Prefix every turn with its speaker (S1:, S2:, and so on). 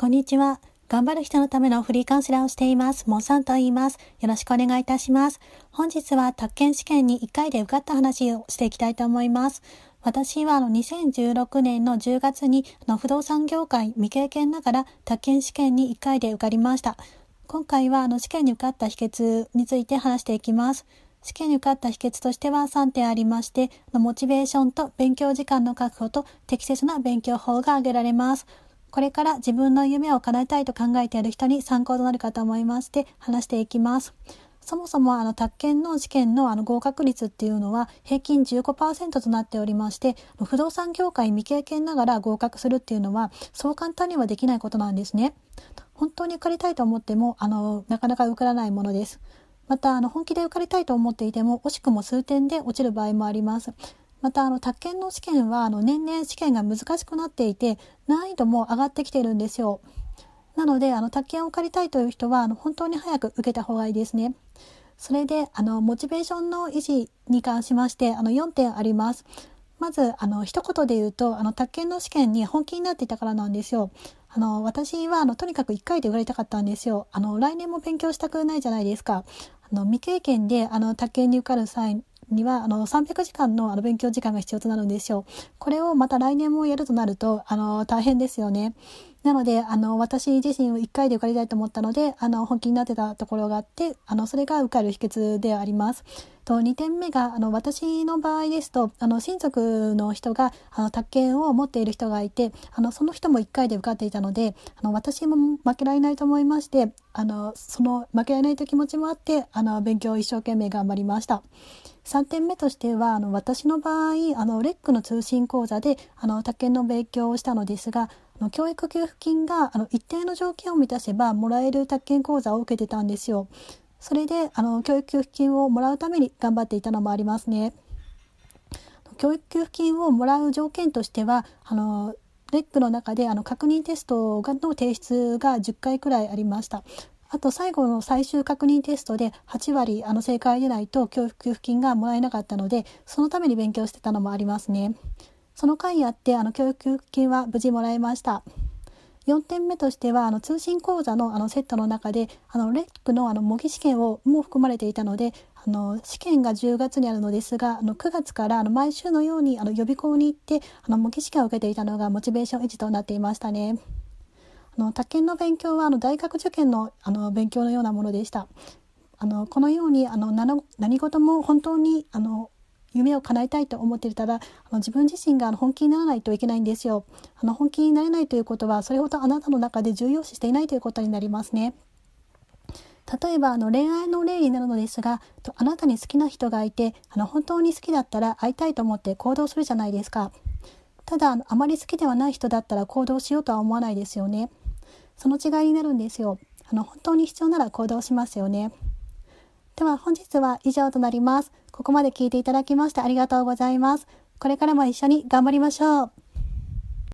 S1: こんにちは。頑張る人のためのフリーカウンセラーをしています。モンさんと言います。よろしくお願いいたします。本日は宅建試験に1回で受かった話をしていきたいと思います。私はあの2016年の10月にあの不動産業界未経験ながら宅建試験に1回で受かりました。今回はあの試験に受かった秘訣について話していきます。試験に受かった秘訣としては3点ありまして、モチベーションと勉強時間の確保と適切な勉強法が挙げられます。これから自分の夢を叶えたいと考えている人に参考となるかと思いまして話していきます。そもそもあの宅建の試験のあの合格率っていうのは平均15%となっておりまして不動産業界未経験ながら合格するっていうのはそう簡単にはできないことなんですね。本当に受かりたいと思ってもあのなかなか受からないものです。またあの本気で受かりたいと思っていても惜しくも数点で落ちる場合もあります。またあの宅建の試験はあの年々試験が難しくなっていて難易度も上がってきているんですよ。なのであの宅建を借りたいという人はあの本当に早く受けた方がいいですね。それであのモチベーションの維持に関しましてあの4点あります。まずあの一言で言うとあの宅建の試験に本気になっていたからなんですよ。あの私はあのとにかく1回で受かりたかったんですよ。あの来年も勉強したくないじゃないですか。あの未経験であの宅建に受かる際にはあの300時間のあの勉強時間が必要となるんですよ。これをまた来年もやるとなるとあの大変ですよね。なのであの私自身を1回で受かりたいと思ったのであの本気になってたところがあってあのそれが受かる秘訣であります。と2点目があの私の場合ですとあの親族の人があの宅建を持っている人がいてあのその人も1回で受かっていたのであの私も負けられないと思いましてあのその負けられないという気持ちもあってあの勉強を一生懸命頑張りました。3点目としてはあの私の場合あのレックの通信講座であの宅建の勉強をしたのですがあの教育給付金があの一定の条件を満たせばもらえる宅建講座を受けてたんですよ。それであの教育給付金をもらうために頑張っていたのもありますね。教育給付金をもらう条件としてはあのレックの中であの確認テストの提出が10回くらいありました。あと最後の最終確認テストで8割あの正解でないと教育給付金がもらえなかったのでそのために勉強してたのもありますね。その間やってあの教育給付金は無事もらえました。4点目としてはあの通信講座のあのセットの中であのレックのあの模擬試験をも含まれていたのであの試験が10月にあるのですがあの9月からあの毎週のようにあの予備校に行ってあの模擬試験を受けていたのがモチベーション維持となっていましたね。あの宅建の勉強はあの大学受験のあの勉強のようなものでした。あのこのようにあの何事も本当にあの夢を叶えたいと思っていたらあの自分自身が本気にならないといけないんですよ。あの本気になれないということはそれほどあなたの中で重要視していないということになりますね。例えばあの恋愛の例になるのですがとあなたに好きな人がいてあの本当に好きだったら会いたいと思って行動するじゃないですか。ただあまり好きではない人だったら行動しようとは思わないですよね。その違いになるんですよ。あの、本当に必要なら行動しますよね。では本日は以上となります。ここまで聞いていただきましてありがとうございます。これからも一緒に頑張りましょう。